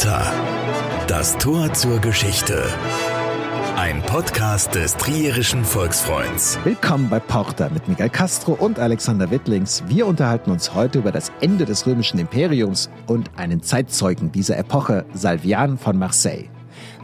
Porta. Das Tor zur Geschichte. Ein Podcast des Trierischen Volksfreunds. Willkommen bei Porta mit Miguel Castro und Alexander Wittlings. Wir unterhalten uns heute über das Ende des römischen Imperiums und einen Zeitzeugen dieser Epoche, Salvian von Marseille.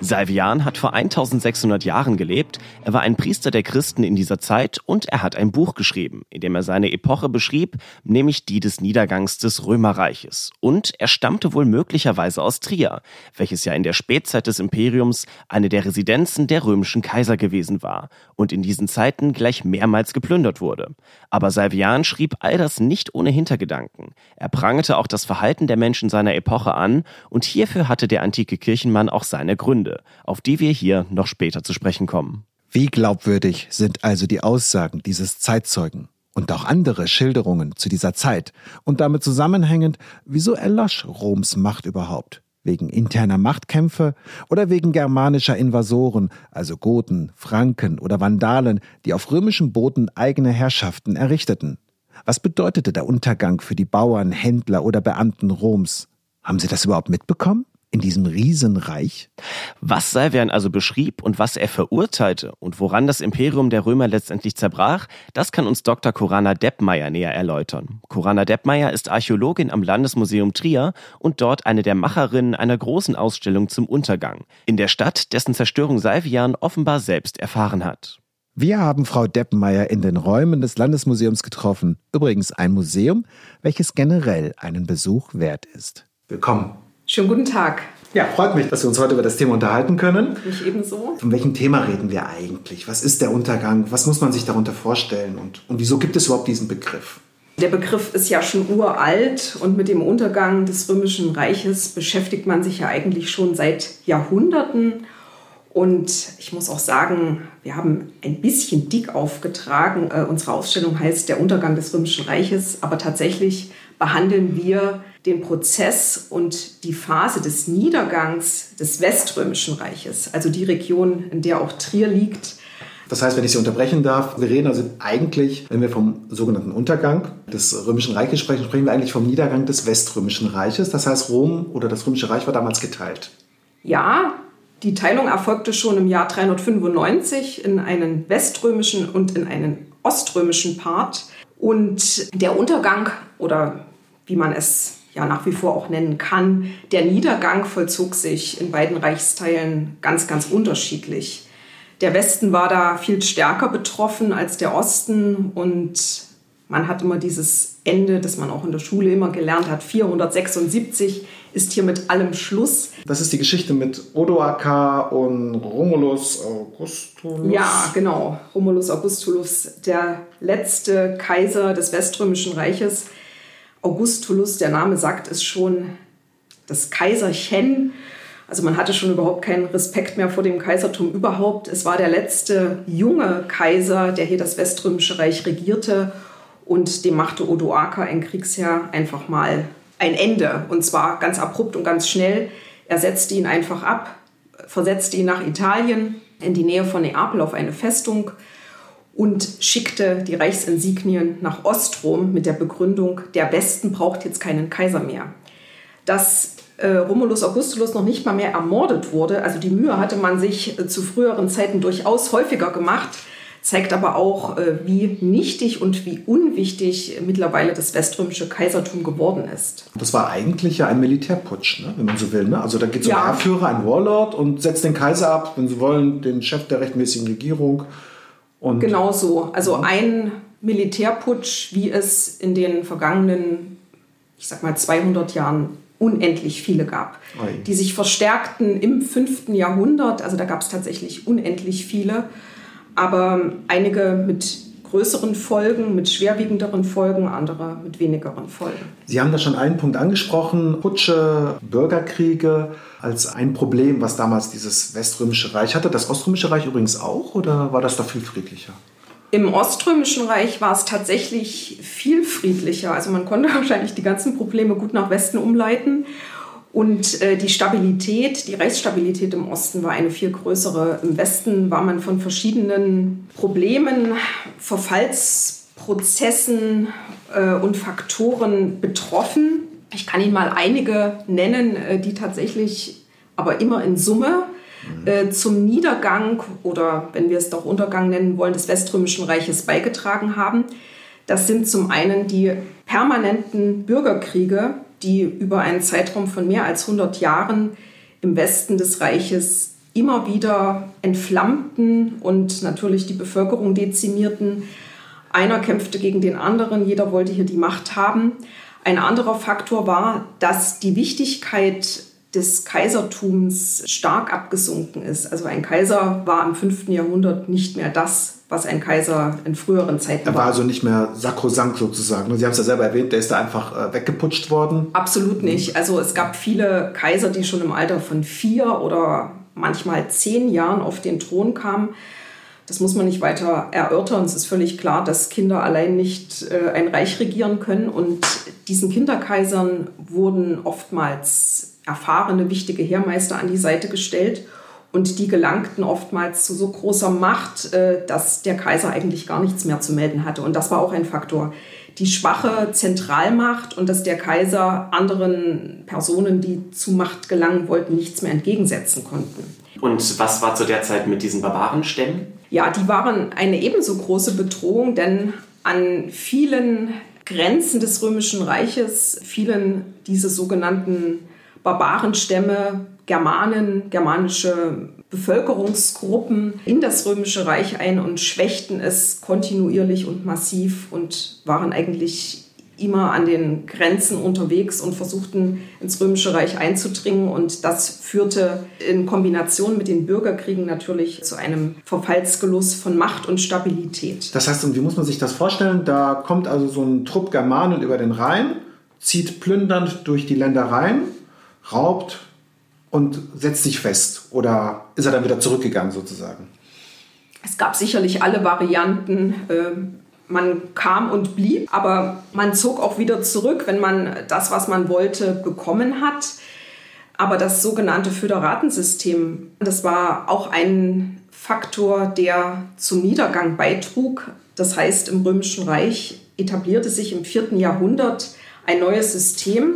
Salvian hat vor 1600 Jahren gelebt, er war ein Priester der Christen in dieser Zeit und er hat ein Buch geschrieben, in dem er seine Epoche beschrieb, nämlich die des Niedergangs des Römerreiches. Und er stammte wohl möglicherweise aus Trier, welches ja in der Spätzeit des Imperiums eine der Residenzen der römischen Kaiser gewesen war und in diesen Zeiten gleich mehrmals geplündert wurde. Aber Salvian schrieb all das nicht ohne Hintergedanken. Er prangete auch das Verhalten der Menschen seiner Epoche an und hierfür hatte der antike Kirchenmann auch seine Gründe. Gründe, auf die wir hier noch später zu sprechen kommen. Wie glaubwürdig sind also die Aussagen dieses Zeitzeugen und auch andere Schilderungen zu dieser Zeit und damit zusammenhängend, wieso erlosch Roms Macht überhaupt? Wegen interner Machtkämpfe oder wegen germanischer Invasoren, also Goten, Franken oder Vandalen, die auf römischen Boden eigene Herrschaften errichteten? Was bedeutete der Untergang für die Bauern, Händler oder Beamten Roms? Haben Sie das überhaupt mitbekommen? In diesem Riesenreich? Was Salvian also beschrieb und was er verurteilte und woran das Imperium der Römer letztendlich zerbrach, das kann uns Dr. Corana Deppmeier näher erläutern. Corana Deppmeier ist Archäologin am Landesmuseum Trier und dort eine der Macherinnen einer großen Ausstellung zum Untergang in der Stadt, dessen Zerstörung Salvian offenbar selbst erfahren hat. Wir haben Frau Deppenmeier in den Räumen des Landesmuseums getroffen. Übrigens ein Museum, welches generell einen Besuch wert ist. Willkommen. Schönen guten Tag. Ja, freut mich, dass wir uns heute über das Thema unterhalten können. Mich ebenso. Von welchem Thema reden wir eigentlich? Was ist der Untergang? Was muss man sich darunter vorstellen? Und, und wieso gibt es überhaupt diesen Begriff? Der Begriff ist ja schon uralt und mit dem Untergang des Römischen Reiches beschäftigt man sich ja eigentlich schon seit Jahrhunderten. Und ich muss auch sagen, wir haben ein bisschen dick aufgetragen. Äh, unsere Ausstellung heißt Der Untergang des Römischen Reiches, aber tatsächlich behandeln wir den Prozess und die Phase des Niedergangs des Weströmischen Reiches, also die Region, in der auch Trier liegt. Das heißt, wenn ich Sie unterbrechen darf, wir reden also eigentlich, wenn wir vom sogenannten Untergang des Römischen Reiches sprechen, sprechen wir eigentlich vom Niedergang des Weströmischen Reiches. Das heißt, Rom oder das Römische Reich war damals geteilt. Ja, die Teilung erfolgte schon im Jahr 395 in einen weströmischen und in einen oströmischen Part. Und der Untergang oder wie man es ja nach wie vor auch nennen kann. Der Niedergang vollzog sich in beiden Reichsteilen ganz, ganz unterschiedlich. Der Westen war da viel stärker betroffen als der Osten und man hat immer dieses Ende, das man auch in der Schule immer gelernt hat, 476 ist hier mit allem Schluss. Das ist die Geschichte mit Odoaker und Romulus Augustulus. Ja, genau. Romulus Augustulus, der letzte Kaiser des Weströmischen Reiches, Augustulus, der Name sagt es schon, das Kaiserchen. Also man hatte schon überhaupt keinen Respekt mehr vor dem Kaisertum überhaupt. Es war der letzte junge Kaiser, der hier das Weströmische Reich regierte. Und dem machte Odoaker, ein Kriegsherr, einfach mal ein Ende. Und zwar ganz abrupt und ganz schnell. Er setzte ihn einfach ab, versetzte ihn nach Italien, in die Nähe von Neapel auf eine Festung und schickte die Reichsinsignien nach Ostrom mit der Begründung, der Westen braucht jetzt keinen Kaiser mehr. Dass äh, Romulus Augustulus noch nicht mal mehr ermordet wurde, also die Mühe hatte man sich äh, zu früheren Zeiten durchaus häufiger gemacht, zeigt aber auch, äh, wie nichtig und wie unwichtig mittlerweile das weströmische Kaisertum geworden ist. Das war eigentlich ja ein Militärputsch, ne, wenn man so will. Ne? Also da geht so ja. ein Heerführer, ein Warlord und setzt den Kaiser ab, wenn Sie wollen, den Chef der rechtmäßigen Regierung und genau so. Also ein Militärputsch, wie es in den vergangenen, ich sag mal, 200 Jahren unendlich viele gab, Ei. die sich verstärkten im 5. Jahrhundert. Also da gab es tatsächlich unendlich viele, aber einige mit größeren Folgen, mit schwerwiegenderen Folgen, andere mit wenigeren Folgen. Sie haben da schon einen Punkt angesprochen, Putsche, Bürgerkriege als ein Problem, was damals dieses Weströmische Reich hatte. Das Oströmische Reich übrigens auch oder war das da viel friedlicher? Im Oströmischen Reich war es tatsächlich viel friedlicher. Also man konnte wahrscheinlich die ganzen Probleme gut nach Westen umleiten. Und äh, die Stabilität, die Rechtsstabilität im Osten war eine viel größere. Im Westen war man von verschiedenen Problemen, Verfallsprozessen äh, und Faktoren betroffen. Ich kann Ihnen mal einige nennen, äh, die tatsächlich aber immer in Summe äh, zum Niedergang oder wenn wir es doch Untergang nennen wollen, des Weströmischen Reiches beigetragen haben. Das sind zum einen die permanenten Bürgerkriege, die über einen Zeitraum von mehr als 100 Jahren im Westen des Reiches immer wieder entflammten und natürlich die Bevölkerung dezimierten. Einer kämpfte gegen den anderen, jeder wollte hier die Macht haben. Ein anderer Faktor war, dass die Wichtigkeit des Kaisertums stark abgesunken ist. Also ein Kaiser war im 5. Jahrhundert nicht mehr das, was ein Kaiser in früheren Zeiten war. Er war also nicht mehr sakrosankt sozusagen. Sie haben es ja selber erwähnt, der ist da einfach äh, weggeputscht worden. Absolut nicht. Also es gab viele Kaiser, die schon im Alter von vier oder manchmal zehn Jahren auf den Thron kamen. Das muss man nicht weiter erörtern. Es ist völlig klar, dass Kinder allein nicht äh, ein Reich regieren können. Und diesen Kinderkaisern wurden oftmals erfahrene, wichtige Heermeister an die Seite gestellt. Und die gelangten oftmals zu so großer Macht, äh, dass der Kaiser eigentlich gar nichts mehr zu melden hatte. Und das war auch ein Faktor. Die schwache Zentralmacht und dass der Kaiser anderen Personen, die zu Macht gelangen wollten, nichts mehr entgegensetzen konnten. Und was war zu der Zeit mit diesen Barbarenstämmen? Ja, die waren eine ebenso große Bedrohung, denn an vielen Grenzen des Römischen Reiches fielen diese sogenannten Barbarenstämme, Germanen, germanische Bevölkerungsgruppen in das Römische Reich ein und schwächten es kontinuierlich und massiv und waren eigentlich immer an den Grenzen unterwegs und versuchten ins Römische Reich einzudringen. Und das führte in Kombination mit den Bürgerkriegen natürlich zu einem Verfallsgenuss von Macht und Stabilität. Das heißt, wie muss man sich das vorstellen? Da kommt also so ein Trupp Germanen über den Rhein, zieht plündernd durch die Ländereien raubt und setzt sich fest? Oder ist er dann wieder zurückgegangen sozusagen? Es gab sicherlich alle Varianten. Ähm, man kam und blieb, aber man zog auch wieder zurück, wenn man das, was man wollte, bekommen hat. Aber das sogenannte Föderatensystem, das war auch ein Faktor, der zum Niedergang beitrug. Das heißt, im Römischen Reich etablierte sich im vierten Jahrhundert ein neues System,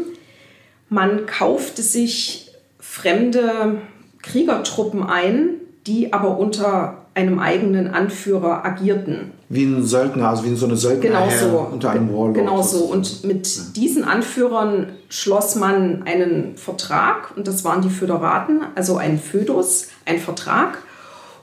man kaufte sich fremde Kriegertruppen ein, die aber unter einem eigenen Anführer agierten. Wie ein Söldner, also wie so eine Söldner genau so. unter einem Warlord. Genau so. Und mit diesen Anführern schloss man einen Vertrag und das waren die Föderaten, also ein Födus, ein Vertrag.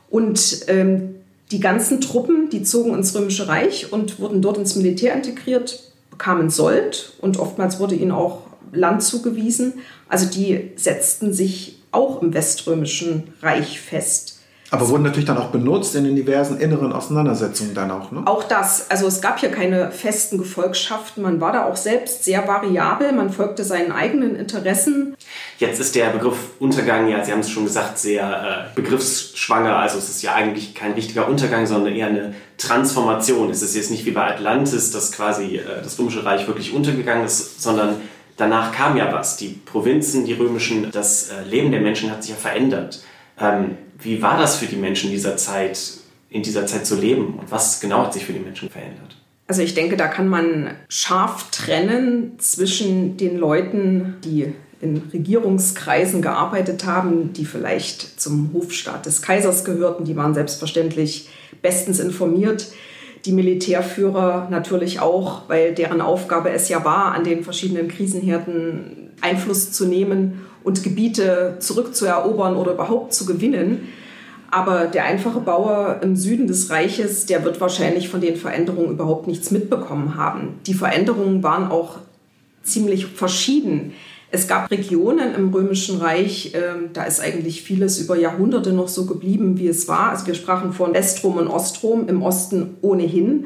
Und ähm, die ganzen Truppen, die zogen ins Römische Reich und wurden dort ins Militär integriert, bekamen Sold und oftmals wurde ihnen auch Land zugewiesen. Also die setzten sich auch im Weströmischen Reich fest. Aber wurden natürlich dann auch benutzt in den diversen inneren Auseinandersetzungen dann auch, ne? Auch das. Also es gab hier keine festen Gefolgschaften. Man war da auch selbst sehr variabel. Man folgte seinen eigenen Interessen. Jetzt ist der Begriff Untergang, ja, Sie haben es schon gesagt, sehr äh, begriffsschwanger. Also es ist ja eigentlich kein richtiger Untergang, sondern eher eine Transformation. Es ist jetzt nicht wie bei Atlantis, dass quasi äh, das Römische Reich wirklich untergegangen ist, sondern danach kam ja was. Die Provinzen, die römischen, das äh, Leben der Menschen hat sich ja verändert. Ähm, wie war das für die Menschen dieser Zeit, in dieser Zeit zu leben? Und was genau hat sich für die Menschen verändert? Also ich denke, da kann man scharf trennen zwischen den Leuten, die in Regierungskreisen gearbeitet haben, die vielleicht zum Hofstaat des Kaisers gehörten, die waren selbstverständlich bestens informiert die Militärführer natürlich auch, weil deren Aufgabe es ja war, an den verschiedenen Krisenherden Einfluss zu nehmen und Gebiete zurückzuerobern oder überhaupt zu gewinnen. Aber der einfache Bauer im Süden des Reiches, der wird wahrscheinlich von den Veränderungen überhaupt nichts mitbekommen haben. Die Veränderungen waren auch ziemlich verschieden. Es gab Regionen im Römischen Reich, äh, da ist eigentlich vieles über Jahrhunderte noch so geblieben, wie es war. Also wir sprachen von Westrom und Ostrom, im Osten ohnehin.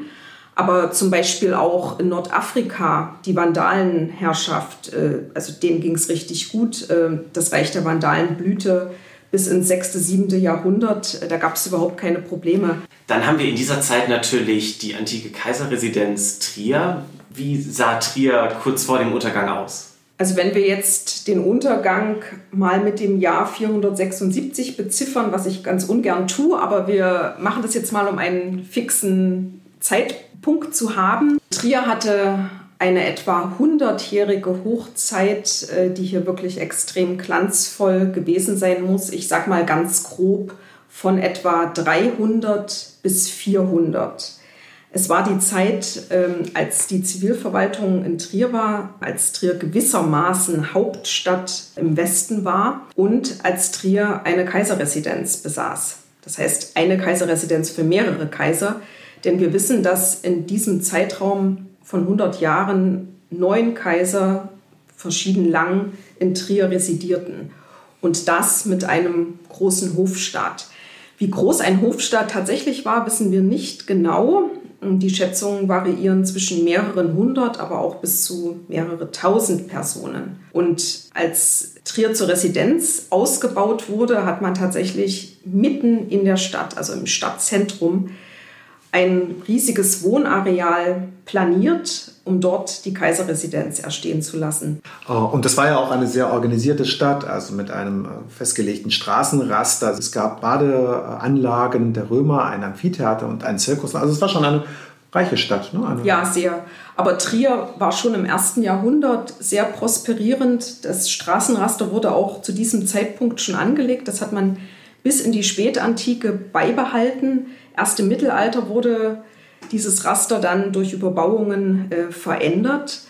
Aber zum Beispiel auch in Nordafrika, die Vandalenherrschaft, äh, also denen ging es richtig gut. Äh, das Reich der Vandalen blühte bis ins 6., 7. Jahrhundert. Da gab es überhaupt keine Probleme. Dann haben wir in dieser Zeit natürlich die antike Kaiserresidenz Trier. Wie sah Trier kurz vor dem Untergang aus? Also wenn wir jetzt den Untergang mal mit dem Jahr 476 beziffern, was ich ganz ungern tue, aber wir machen das jetzt mal, um einen fixen Zeitpunkt zu haben. Trier hatte eine etwa 100-jährige Hochzeit, äh, die hier wirklich extrem glanzvoll gewesen sein muss. Ich sage mal ganz grob von etwa 300 bis 400. Es war die Zeit, ähm, als die Zivilverwaltung in Trier war, als Trier gewissermaßen Hauptstadt im Westen war und als Trier eine Kaiserresidenz besaß. Das heißt, eine Kaiserresidenz für mehrere Kaiser. Denn wir wissen, dass in diesem Zeitraum von 100 Jahren neun Kaiser verschieden lang in Trier residierten. Und das mit einem großen Hofstaat. Wie groß ein Hofstaat tatsächlich war, wissen wir nicht genau. Die Schätzungen variieren zwischen mehreren hundert, aber auch bis zu mehrere tausend Personen. Und als Trier zur Residenz ausgebaut wurde, hat man tatsächlich mitten in der Stadt, also im Stadtzentrum, ein riesiges Wohnareal planiert, um dort die Kaiserresidenz erstehen zu lassen. Oh, und das war ja auch eine sehr organisierte Stadt, also mit einem äh, festgelegten Straßenraster. Es gab Badeanlagen der Römer, ein Amphitheater und einen Zirkus. Also es war schon eine reiche Stadt. Ne? Eine ja, sehr. Aber Trier war schon im ersten Jahrhundert sehr prosperierend. Das Straßenraster wurde auch zu diesem Zeitpunkt schon angelegt. Das hat man bis in die Spätantike beibehalten. Erst im Mittelalter wurde dieses Raster dann durch Überbauungen äh, verändert.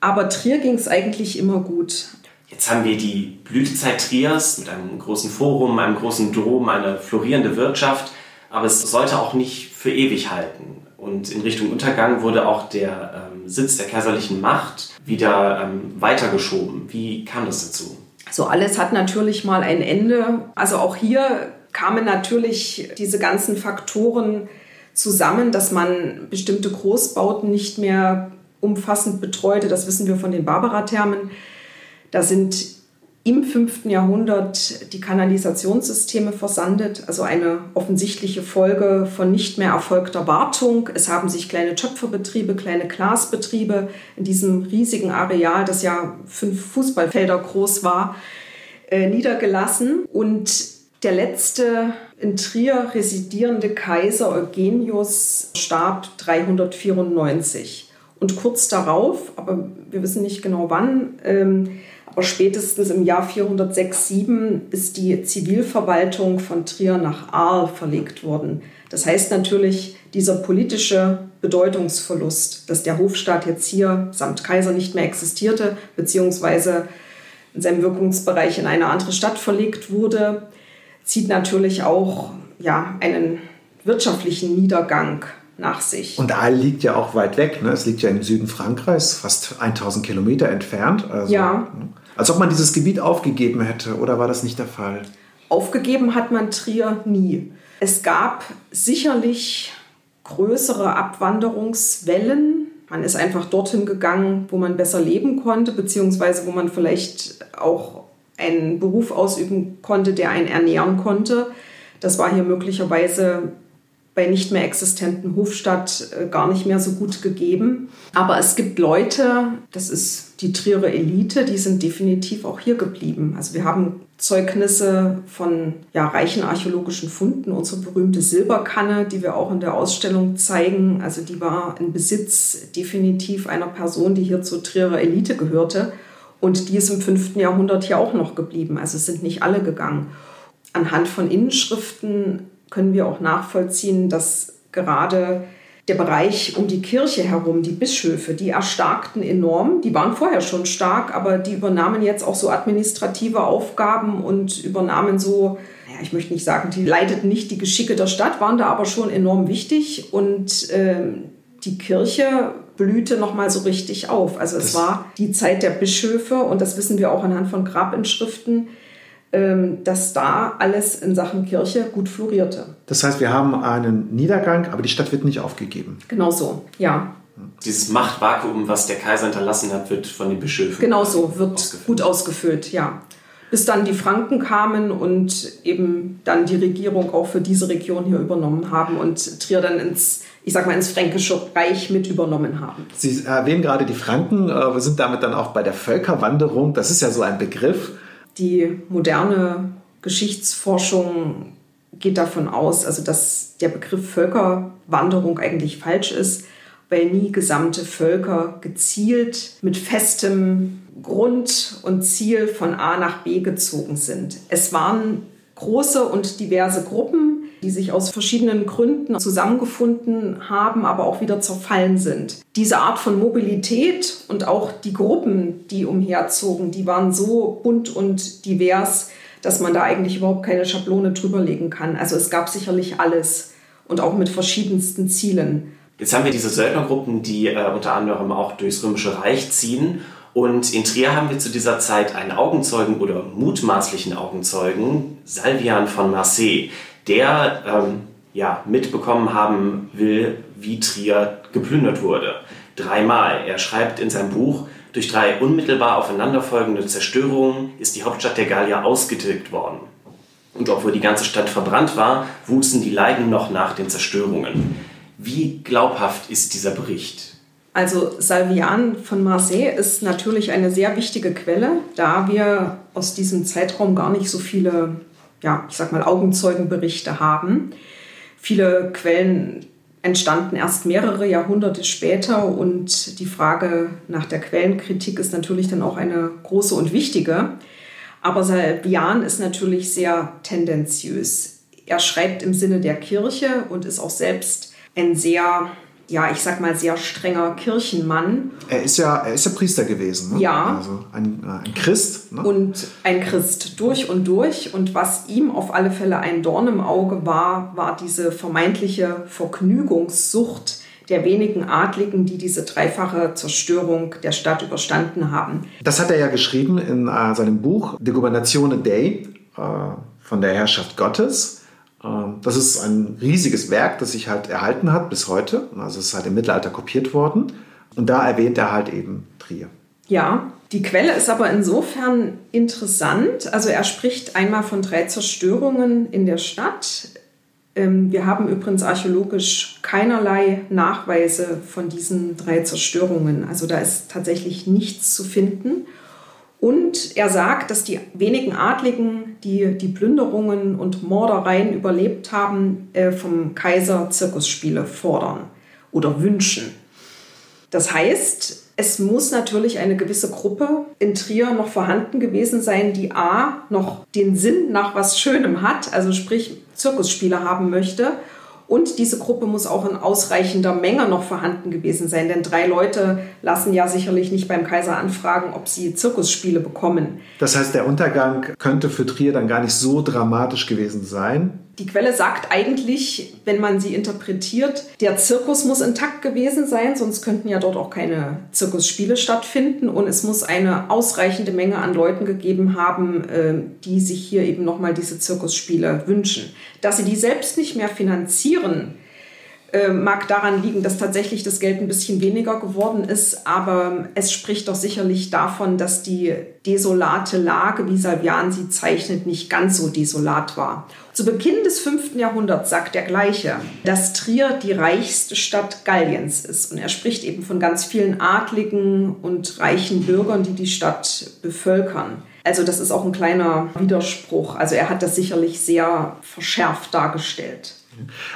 Aber Trier ging es eigentlich immer gut. Jetzt haben wir die Blütezeit Triers mit einem großen Forum, einem großen Dom, eine florierende Wirtschaft. Aber es sollte auch nicht für ewig halten. Und in Richtung Untergang wurde auch der ähm, Sitz der kaiserlichen Macht wieder ähm, weitergeschoben. Wie kam das dazu? So alles hat natürlich mal ein Ende. Also auch hier kamen natürlich diese ganzen Faktoren zusammen, dass man bestimmte Großbauten nicht mehr umfassend betreute. Das wissen wir von den Barbara-Thermen. Da sind im 5. Jahrhundert die Kanalisationssysteme versandet, also eine offensichtliche Folge von nicht mehr erfolgter Wartung. Es haben sich kleine Töpferbetriebe, kleine Glasbetriebe in diesem riesigen Areal, das ja fünf Fußballfelder groß war, äh, niedergelassen. Und der letzte in Trier residierende Kaiser Eugenius starb 394. Und kurz darauf, aber wir wissen nicht genau wann, ähm, aber spätestens im Jahr 406, 7 ist die Zivilverwaltung von Trier nach Aal verlegt worden. Das heißt natürlich, dieser politische Bedeutungsverlust, dass der Hofstaat jetzt hier samt Kaiser nicht mehr existierte, beziehungsweise in seinem Wirkungsbereich in eine andere Stadt verlegt wurde, zieht natürlich auch ja, einen wirtschaftlichen Niedergang nach sich. Und Aal liegt ja auch weit weg. Ne? Es liegt ja im Süden Frankreichs, fast 1000 Kilometer entfernt. Also, ja. Ne? Als ob man dieses Gebiet aufgegeben hätte, oder war das nicht der Fall? Aufgegeben hat man Trier nie. Es gab sicherlich größere Abwanderungswellen. Man ist einfach dorthin gegangen, wo man besser leben konnte, beziehungsweise wo man vielleicht auch einen Beruf ausüben konnte, der einen ernähren konnte. Das war hier möglicherweise bei nicht mehr existenten Hofstadt äh, gar nicht mehr so gut gegeben. Aber es gibt Leute, das ist die Trierer Elite, die sind definitiv auch hier geblieben. Also wir haben Zeugnisse von ja, reichen archäologischen Funden. Unsere berühmte Silberkanne, die wir auch in der Ausstellung zeigen, also die war in Besitz definitiv einer Person, die hier zur Trierer Elite gehörte. Und die ist im 5. Jahrhundert hier auch noch geblieben. Also es sind nicht alle gegangen. Anhand von Inschriften können wir auch nachvollziehen, dass gerade der Bereich um die Kirche herum, die Bischöfe, die erstarkten enorm. Die waren vorher schon stark, aber die übernahmen jetzt auch so administrative Aufgaben und übernahmen so, ja, ich möchte nicht sagen, die leiteten nicht die Geschicke der Stadt, waren da aber schon enorm wichtig und äh, die Kirche blühte noch mal so richtig auf. Also es das war die Zeit der Bischöfe und das wissen wir auch anhand von Grabinschriften, ähm, dass da alles in Sachen Kirche gut florierte. Das heißt, wir haben einen Niedergang, aber die Stadt wird nicht aufgegeben. Genau so, ja. Dieses Machtvakuum, was der Kaiser hinterlassen hat, wird von den Bischöfen. Genau so, wird ausgefüllt. gut ausgefüllt, ja. Bis dann die Franken kamen und eben dann die Regierung auch für diese Region hier übernommen haben und Trier dann ins ich sag mal, ins Fränkische Reich mit übernommen haben. Sie erwähnen gerade die Franken. Äh, wir sind damit dann auch bei der Völkerwanderung. Das ist ja so ein Begriff. Die moderne Geschichtsforschung geht davon aus, also dass der Begriff Völkerwanderung eigentlich falsch ist. weil nie gesamte Völker gezielt mit festem Grund und Ziel von A nach B gezogen sind. Es waren große und diverse Gruppen, die sich aus verschiedenen Gründen zusammengefunden haben, aber auch wieder zerfallen sind. Diese Art von Mobilität und auch die Gruppen, die umherzogen, die waren so bunt und divers, dass man da eigentlich überhaupt keine Schablone drüberlegen kann. Also es gab sicherlich alles und auch mit verschiedensten Zielen. Jetzt haben wir diese Söldnergruppen, die äh, unter anderem auch durchs Römische Reich ziehen. Und in Trier haben wir zu dieser Zeit einen Augenzeugen oder mutmaßlichen Augenzeugen, Salvian von Marseille, der ähm, ja, mitbekommen haben will, wie Trier geplündert wurde. Dreimal. Er schreibt in seinem Buch, durch drei unmittelbar aufeinanderfolgende Zerstörungen ist die Hauptstadt der Gallier ausgetilgt worden. Und obwohl die ganze Stadt verbrannt war, wuchsen die Leiden noch nach den Zerstörungen. Wie glaubhaft ist dieser Bericht? Also Salvian von Marseille ist natürlich eine sehr wichtige Quelle, da wir aus diesem Zeitraum gar nicht so viele, ja, ich sag mal Augenzeugenberichte haben. Viele Quellen entstanden erst mehrere Jahrhunderte später und die Frage nach der Quellenkritik ist natürlich dann auch eine große und wichtige. Aber Salvian ist natürlich sehr tendenziös. Er schreibt im Sinne der Kirche und ist auch selbst ein sehr, ja, ich sag mal, sehr strenger Kirchenmann. Er ist ja, er ist ja Priester gewesen. Ne? Ja. Also ein, ein Christ. Ne? Und ein Christ durch und durch. Und was ihm auf alle Fälle ein Dorn im Auge war, war diese vermeintliche Vergnügungssucht der wenigen Adligen, die diese dreifache Zerstörung der Stadt überstanden haben. Das hat er ja geschrieben in äh, seinem Buch De Gubernatione Dei äh, von der Herrschaft Gottes. Ähm, das ist ein riesiges Werk, das sich halt erhalten hat bis heute. Also es ist halt im Mittelalter kopiert worden. Und da erwähnt er halt eben Trier. Ja, die Quelle ist aber insofern interessant. Also er spricht einmal von drei Zerstörungen in der Stadt. Ähm, wir haben übrigens archäologisch keinerlei Nachweise von diesen drei Zerstörungen. Also da ist tatsächlich nichts zu finden. Und er sagt, dass die wenigen Adligen, die die Plünderungen und Mordereien überlebt haben, äh, vom Kaiser Zirkusspiele fordern oder wünschen. Das heißt, es muss natürlich eine gewisse Gruppe in Trier noch vorhanden gewesen sein, die A, noch den Sinn nach was Schönem hat, also sprich Zirkusspiele haben möchte und diese Gruppe muss auch in ausreichender Menge noch vorhanden gewesen sein, denn drei Leute lassen ja sicherlich nicht beim Kaiser anfragen, ob sie Zirkusspiele bekommen. Das heißt, der Untergang könnte für Trier dann gar nicht so dramatisch gewesen sein. Die Quelle sagt eigentlich, wenn man sie interpretiert, der Zirkus muss intakt gewesen sein, sonst könnten ja dort auch keine Zirkusspiele stattfinden und es muss eine ausreichende Menge an Leuten gegeben haben, äh, die sich hier eben nochmal diese Zirkusspiele wünschen. Dass sie die selbst nicht mehr finanzieren, äh, mag daran liegen, dass tatsächlich das Geld ein bisschen weniger geworden ist, aber es spricht doch sicherlich davon, dass die desolate Lage, wie Salvian sie zeichnet, nicht ganz so desolat war. Zu Beginn des 5. Jahrhunderts sagt der Gleiche, dass Trier die reichste Stadt Galliens ist. Und er spricht eben von ganz vielen adligen und reichen Bürgern, die die Stadt bevölkern. Also das ist auch ein kleiner Widerspruch. Also er hat das sicherlich sehr verschärft dargestellt.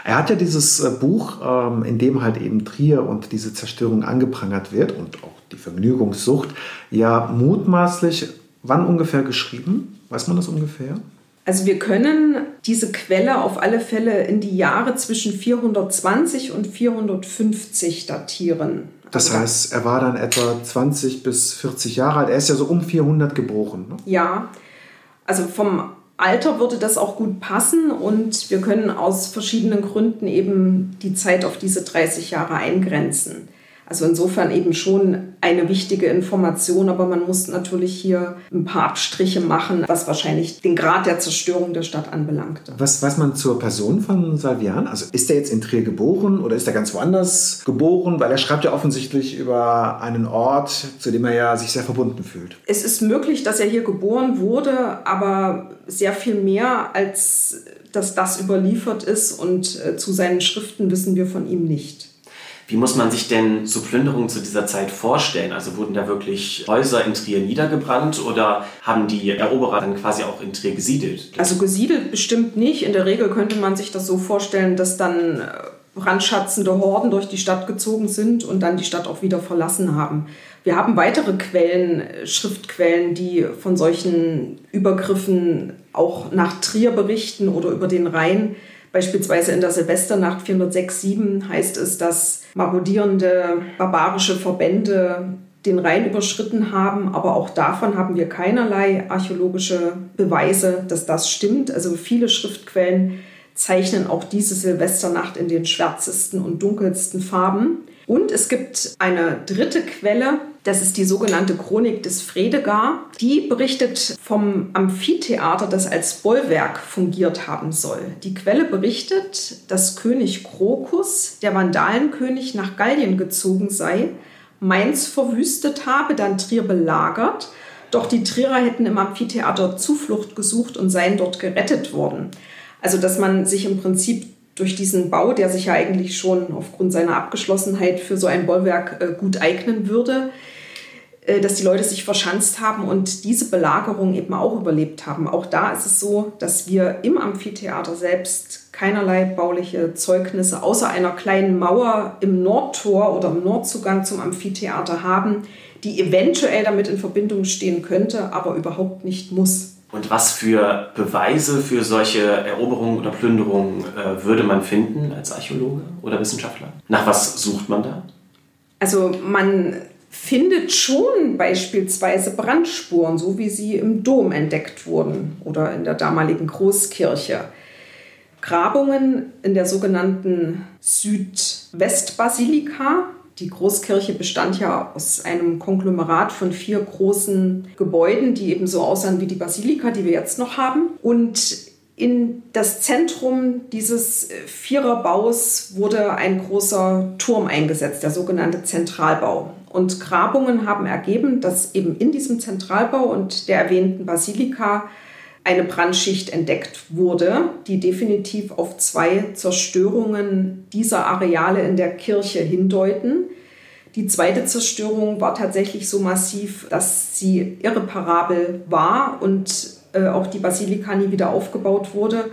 Er hat ja dieses äh, Buch, ähm, in dem halt eben Trier und diese Zerstörung angeprangert wird und auch die Vergnügungssucht, ja mutmaßlich wann ungefähr geschrieben? Weiß man das ungefähr? Also wir können diese Quelle auf alle Fälle in die Jahre zwischen 420 und 450 datieren. Das also heißt, er war dann etwa 20 bis 40 Jahre alt. Er ist ja so um 400 geboren. Ne? Ja, also vom Alter würde das auch gut passen und wir können aus verschiedenen Gründen eben die Zeit auf diese 30 Jahre eingrenzen. Also insofern eben schon eine wichtige Information, aber man muss natürlich hier ein paar Abstriche machen, was wahrscheinlich den Grad der Zerstörung der Stadt anbelangt. Was weiß man zur Person von Salvian? Also ist er jetzt in Trier geboren oder ist er ganz woanders geboren? Weil er schreibt ja offensichtlich über einen Ort, zu dem er ja sich sehr verbunden fühlt. Es ist möglich, dass er hier geboren wurde, aber sehr viel mehr als dass das überliefert ist und äh, zu seinen Schriften wissen wir von ihm nicht. Wie muss man sich denn so Plünderungen zu dieser Zeit vorstellen? Also wurden da wirklich Häuser in Trier niedergebrannt oder haben die Eroberer dann quasi auch in Trier gesiedelt? Also gesiedelt bestimmt nicht. In der Regel könnte man sich das so vorstellen, dass dann äh, brandschatzende Horden durch die Stadt gezogen sind und dann die Stadt auch wieder verlassen haben. Wir haben weitere Quellen, Schriftquellen, die von solchen Übergriffen auch nach Trier berichten oder über den Rhein. Beispielsweise in der Silvesternacht 406-7 heißt es, dass marodierende barbarische Verbände den Rhein überschritten haben, aber auch davon haben wir keinerlei archäologische Beweise, dass das stimmt. Also viele Schriftquellen zeichnen auch diese Silvesternacht in den schwärzesten und dunkelsten Farben. Und es gibt eine dritte Quelle, das ist die sogenannte Chronik des Fredegar. Die berichtet vom Amphitheater, das als Bollwerk fungiert haben soll. Die Quelle berichtet, dass König Krokus, der Vandalenkönig, nach Gallien gezogen sei, Mainz verwüstet habe, dann Trier belagert. Doch die Trierer hätten im Amphitheater Zuflucht gesucht und seien dort gerettet worden. Also dass man sich im Prinzip durch diesen Bau, der sich ja eigentlich schon aufgrund seiner Abgeschlossenheit für so ein Bollwerk äh, gut eignen würde, dass die Leute sich verschanzt haben und diese Belagerung eben auch überlebt haben. Auch da ist es so, dass wir im Amphitheater selbst keinerlei bauliche Zeugnisse außer einer kleinen Mauer im Nordtor oder im Nordzugang zum Amphitheater haben, die eventuell damit in Verbindung stehen könnte, aber überhaupt nicht muss. Und was für Beweise für solche Eroberungen oder Plünderungen äh, würde man finden als Archäologe oder Wissenschaftler? Nach was sucht man da? Also man findet schon beispielsweise Brandspuren, so wie sie im Dom entdeckt wurden oder in der damaligen Großkirche. Grabungen in der sogenannten Südwestbasilika die Großkirche bestand ja aus einem Konglomerat von vier großen Gebäuden, die eben so aussahen wie die Basilika, die wir jetzt noch haben. Und in das Zentrum dieses Viererbaus wurde ein großer Turm eingesetzt, der sogenannte Zentralbau. Und Grabungen haben ergeben, dass eben in diesem Zentralbau und der erwähnten Basilika eine Brandschicht entdeckt wurde, die definitiv auf zwei Zerstörungen dieser Areale in der Kirche hindeuten. Die zweite Zerstörung war tatsächlich so massiv, dass sie irreparabel war und äh, auch die Basilika nie wieder aufgebaut wurde.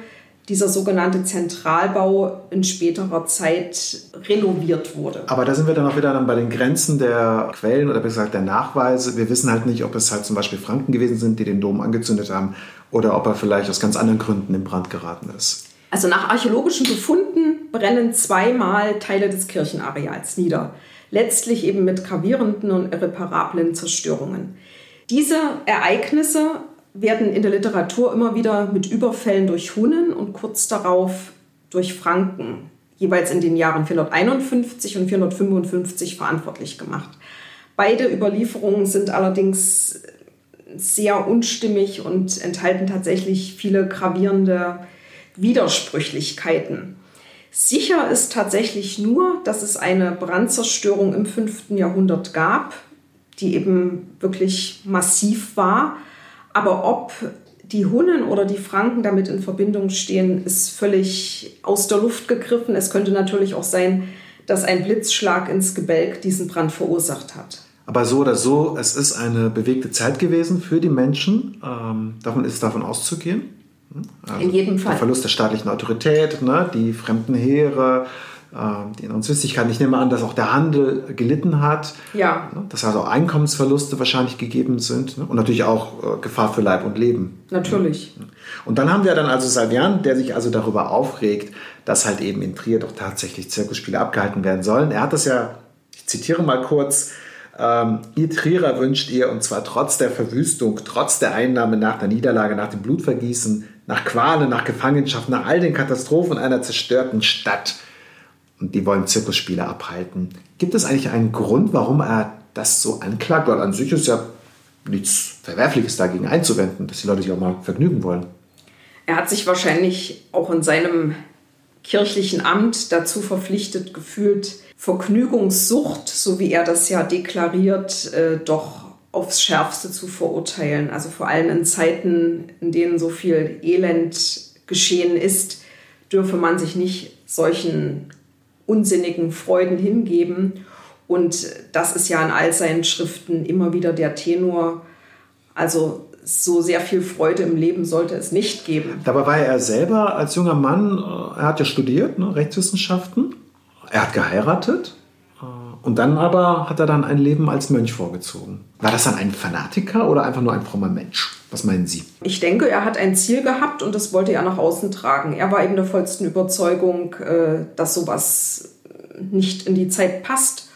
Dieser sogenannte Zentralbau in späterer Zeit renoviert wurde. Aber da sind wir dann auch wieder dann bei den Grenzen der Quellen oder besser gesagt der Nachweise. Wir wissen halt nicht, ob es halt zum Beispiel Franken gewesen sind, die den Dom angezündet haben oder ob er vielleicht aus ganz anderen Gründen in Brand geraten ist. Also nach archäologischen Befunden brennen zweimal Teile des Kirchenareals nieder letztlich eben mit gravierenden und irreparablen Zerstörungen. Diese Ereignisse werden in der Literatur immer wieder mit Überfällen durch Hunnen und kurz darauf durch Franken, jeweils in den Jahren 451 und 455 verantwortlich gemacht. Beide Überlieferungen sind allerdings sehr unstimmig und enthalten tatsächlich viele gravierende Widersprüchlichkeiten. Sicher ist tatsächlich nur, dass es eine Brandzerstörung im 5. Jahrhundert gab, die eben wirklich massiv war. Aber ob die Hunnen oder die Franken damit in Verbindung stehen, ist völlig aus der Luft gegriffen. Es könnte natürlich auch sein, dass ein Blitzschlag ins Gebälk diesen Brand verursacht hat. Aber so oder so, es ist eine bewegte Zeit gewesen für die Menschen. Ähm, davon ist davon auszugehen. Also in jedem Fall. Der Verlust der staatlichen Autorität, ne, die fremden Heere, die inneren Zwistigkeiten. Ich nehme an, dass auch der Handel gelitten hat. Ja. Ne, dass also Einkommensverluste wahrscheinlich gegeben sind. Ne, und natürlich auch äh, Gefahr für Leib und Leben. Natürlich. Und dann haben wir dann also Salvian, der sich also darüber aufregt, dass halt eben in Trier doch tatsächlich Zirkusspiele abgehalten werden sollen. Er hat das ja, ich zitiere mal kurz, ähm, ihr Trierer wünscht ihr, und zwar trotz der Verwüstung, trotz der Einnahme nach der Niederlage, nach dem Blutvergießen, nach Qualen, nach Gefangenschaft, nach all den Katastrophen einer zerstörten Stadt. Und die wollen Zirkusspiele abhalten. Gibt es eigentlich einen Grund, warum er das so anklagt? Weil an sich ist ja nichts Verwerfliches dagegen einzuwenden, dass die Leute sich auch mal vergnügen wollen. Er hat sich wahrscheinlich auch in seinem kirchlichen Amt dazu verpflichtet gefühlt, Vergnügungssucht, so wie er das ja deklariert, äh, doch aufs Schärfste zu verurteilen. Also vor allem in Zeiten, in denen so viel Elend geschehen ist, dürfe man sich nicht solchen unsinnigen Freuden hingeben. Und das ist ja in all seinen Schriften immer wieder der Tenor. Also so sehr viel Freude im Leben sollte es nicht geben. Dabei war er selber als junger Mann, äh, er hat ja studiert, ne, Rechtswissenschaften, Er hat geheiratet und dann aber hat er dann ein Leben als Mönch vorgezogen. War das dann ein Fanatiker oder einfach nur ein frommer Mensch? Was meinen Sie? Ich denke, er hat ein Ziel gehabt und das wollte er nach außen tragen. Er war eben der vollsten Überzeugung, äh, dass sowas nicht in die Zeit passt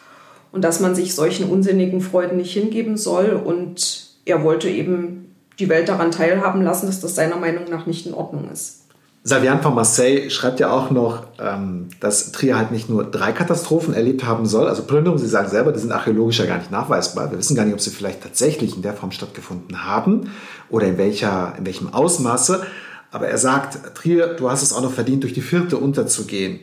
und dass man sich solchen unsinnigen Freuden nicht hingeben soll. Und er wollte eben die Welt daran teilhaben lassen, dass das seiner Meinung nach nicht in Ordnung ist. Salvian von Marseille schreibt ja auch noch, ähm, dass Trier halt nicht nur drei Katastrophen erlebt haben soll, also Plünderungen, Sie sagen selber, die sind archäologisch ja gar nicht nachweisbar. Wir wissen gar nicht, ob sie vielleicht tatsächlich in der Form stattgefunden haben oder in, welcher, in welchem Ausmaße. Aber er sagt, Trier, du hast es auch noch verdient, durch die vierte unterzugehen.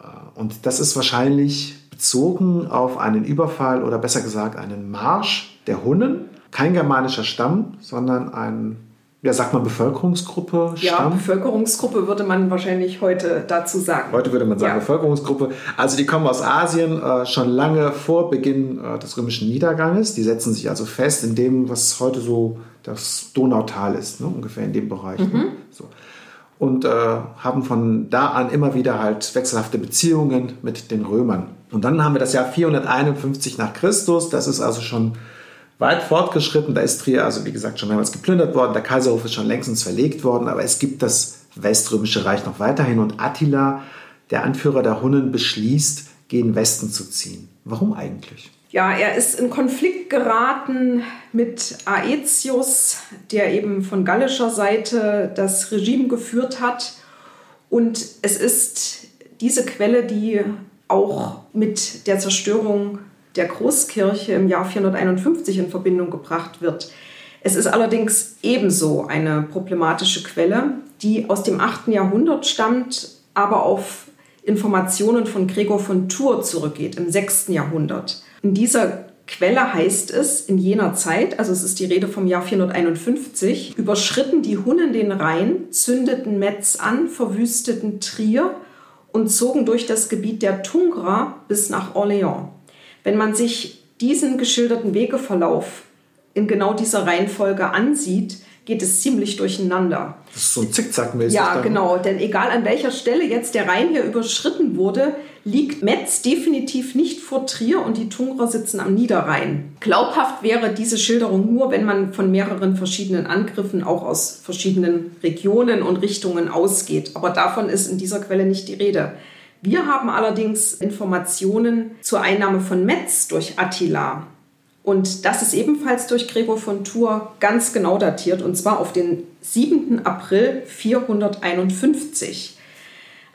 Äh, und das ist wahrscheinlich bezogen auf einen Überfall oder besser gesagt einen Marsch der Hunnen. Kein germanischer Stamm, sondern ein ja, sagt man Bevölkerungsgruppe? Stamm? Ja, Bevölkerungsgruppe würde man wahrscheinlich heute dazu sagen. Heute würde man sagen ja. Bevölkerungsgruppe. Also die kommen aus Asien äh, schon lange vor Beginn äh, des römischen Niederganges. Die setzen sich also fest in dem, was heute so das Donautal ist, ne? ungefähr in dem Bereich. Ne? Mhm. Ne? So. Und äh, haben von da an immer wieder halt wechselhafte Beziehungen mit den Römern. Und dann haben wir das Jahr 451 nach Christus. Das ist also schon weit fortgeschritten. Da ist Trier, also wie gesagt, schon mehrmals geplündert worden. Der Kaiserhof ist schon längstens verlegt worden, aber es gibt das Weströmische Reich noch weiterhin. Und Attila, der Anführer der Hunnen, beschließt, gen Westen zu ziehen. Warum eigentlich? Ja, er ist in Konflikt geraten mit Aetius, der eben von gallischer Seite das Regime geführt hat. Und es ist diese Quelle, die auch mit der Zerstörung der Großkirche im Jahr 451 in Verbindung gebracht wird. Es ist allerdings ebenso eine problematische Quelle, die aus dem 8. Jahrhundert stammt, aber auf Informationen von Gregor von Tours zurückgeht im 6. Jahrhundert. In dieser Quelle heißt es, in jener Zeit, also es ist die Rede vom Jahr 451, überschritten die Hunnen den Rhein, zündeten Metz an, verwüsteten Trier und zogen durch das Gebiet der Tungra bis nach Orléans. Wenn man sich diesen geschilderten Wegeverlauf in genau dieser Reihenfolge ansieht, geht es ziemlich durcheinander. Das ist so ein Zickzack-mäßig. Ja, dann. genau. Denn egal an welcher Stelle jetzt der Rhein hier überschritten wurde, liegt Metz definitiv nicht vor Trier und die Tungrer sitzen am Niederrhein. Glaubhaft wäre diese Schilderung nur, wenn man von mehreren verschiedenen Angriffen auch aus verschiedenen Regionen und Richtungen ausgeht. Aber davon ist in dieser Quelle nicht die Rede. Wir haben allerdings Informationen zur Einnahme von Metz durch Attila. Und das ist ebenfalls durch Gregor von Tours ganz genau datiert, und zwar auf den 7. April 451.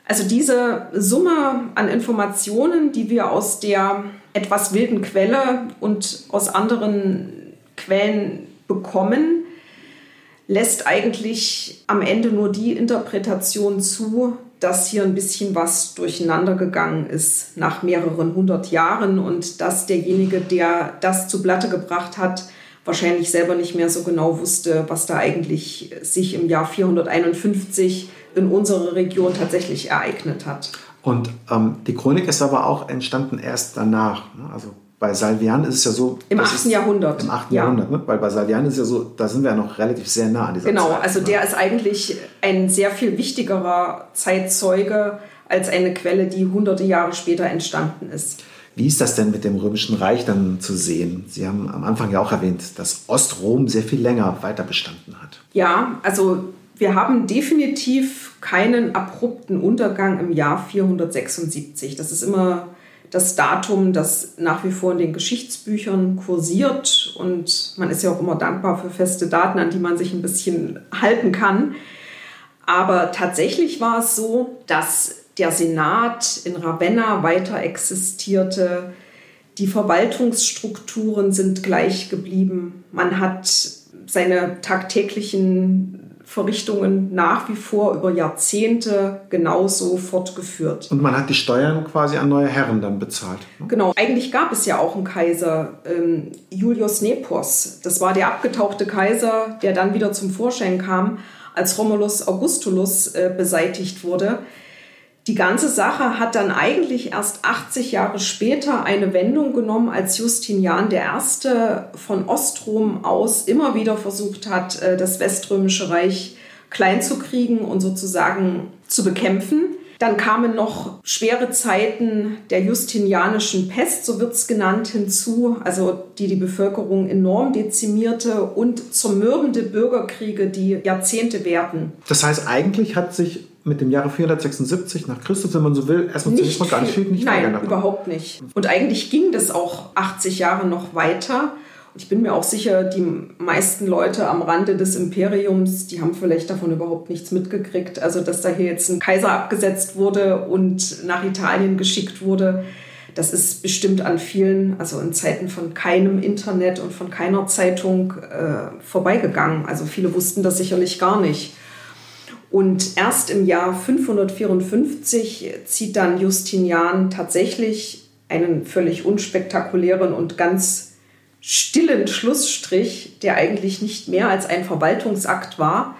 Also diese Summe an Informationen, die wir aus der etwas wilden Quelle und aus anderen Quellen bekommen, lässt eigentlich am Ende nur die Interpretation zu, dass hier ein bisschen was durcheinander gegangen ist nach mehreren hundert Jahren und dass derjenige, der das zu Blatte gebracht hat, wahrscheinlich selber nicht mehr so genau wusste, was da eigentlich sich im Jahr 451 in unserer Region tatsächlich ereignet hat. Und ähm, die Chronik ist aber auch entstanden erst danach. Ne? Also bei Salvian ist es ja so. Im 8. Jahrhundert. Im 8. Ja. Jahrhundert, ne? weil bei Salvian ist es ja so, da sind wir ja noch relativ sehr nah an dieser genau, Zeit. Genau, also ne? der ist eigentlich ein sehr viel wichtigerer Zeitzeuge als eine Quelle, die hunderte Jahre später entstanden ist. Wie ist das denn mit dem Römischen Reich dann zu sehen? Sie haben am Anfang ja auch erwähnt, dass Ostrom sehr viel länger weiter bestanden hat. Ja, also wir haben definitiv keinen abrupten Untergang im Jahr 476. Das ist immer das Datum, das nach wie vor in den Geschichtsbüchern kursiert. Und man ist ja auch immer dankbar für feste Daten, an die man sich ein bisschen halten kann. Aber tatsächlich war es so, dass der Senat in Ravenna weiter existierte. Die Verwaltungsstrukturen sind gleich geblieben. Man hat seine tagtäglichen Verrichtungen nach wie vor über Jahrzehnte genauso fortgeführt. Und man hat die Steuern quasi an neue Herren dann bezahlt. Ne? Genau. Eigentlich gab es ja auch einen Kaiser, ähm, Julius Nepos. Das war der abgetauchte Kaiser, der dann wieder zum Vorschein kam, als Romulus Augustulus äh, beseitigt wurde. Die ganze Sache hat dann eigentlich erst 80 Jahre später eine Wendung genommen, als Justinian I. von Ostrom aus immer wieder versucht hat, äh, das Weströmische Reich klein zu kriegen und sozusagen zu bekämpfen. Dann kamen noch schwere Zeiten der justinianischen Pest, so wird es genannt, hinzu, also die die Bevölkerung enorm dezimierte und zermürbende Bürgerkriege, die Jahrzehnte währten. Das heißt, eigentlich hat sich mit dem Jahre 476 nach Christus, wenn man so will, erstmal nicht mal gar nicht viel nicht Nein, überhaupt nicht. Und eigentlich ging das auch 80 Jahre noch weiter. Ich bin mir auch sicher, die meisten Leute am Rande des Imperiums, die haben vielleicht davon überhaupt nichts mitgekriegt. Also, dass da hier jetzt ein Kaiser abgesetzt wurde und nach Italien geschickt wurde, das ist bestimmt an vielen, also in Zeiten von keinem Internet und von keiner Zeitung äh, vorbeigegangen. Also viele wussten das sicherlich gar nicht. Und erst im Jahr 554 zieht dann Justinian tatsächlich einen völlig unspektakulären und ganz stillen Schlussstrich, der eigentlich nicht mehr als ein Verwaltungsakt war.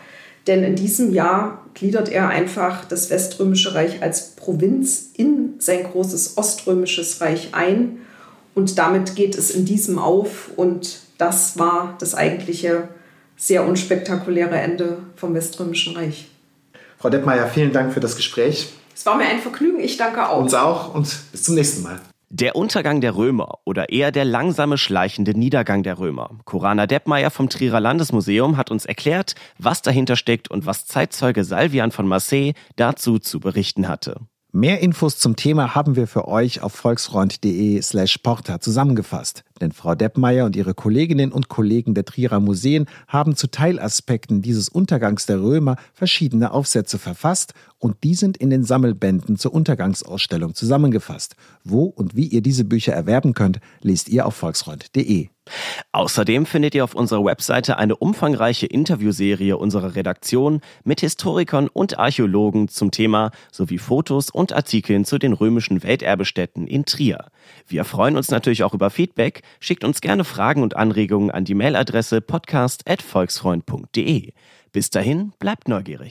Denn in diesem Jahr gliedert er einfach das Weströmische Reich als Provinz in sein großes Oströmisches Reich ein. Und damit geht es in diesem auf. Und das war das eigentliche sehr unspektakuläre Ende vom Weströmischen Reich. Frau Deppmeier, vielen Dank für das Gespräch. Es war mir ein Vergnügen. Ich danke auch. Uns auch und bis zum nächsten Mal. Der Untergang der Römer oder eher der langsame schleichende Niedergang der Römer. Corana Deppmeier vom Trierer Landesmuseum hat uns erklärt, was dahinter steckt und was Zeitzeuge Salvian von Marseille dazu zu berichten hatte. Mehr Infos zum Thema haben wir für euch auf volksfreund.de slash porta zusammengefasst. Denn Frau Deppmeier und ihre Kolleginnen und Kollegen der Trierer Museen haben zu Teilaspekten dieses Untergangs der Römer verschiedene Aufsätze verfasst und die sind in den Sammelbänden zur Untergangsausstellung zusammengefasst. Wo und wie ihr diese Bücher erwerben könnt, lest ihr auf volksfreund.de. Außerdem findet ihr auf unserer Webseite eine umfangreiche Interviewserie unserer Redaktion mit Historikern und Archäologen zum Thema sowie Fotos und Artikeln zu den römischen Welterbestätten in Trier. Wir freuen uns natürlich auch über Feedback. Schickt uns gerne Fragen und Anregungen an die Mailadresse podcast@volksfreund.de. Bis dahin, bleibt neugierig.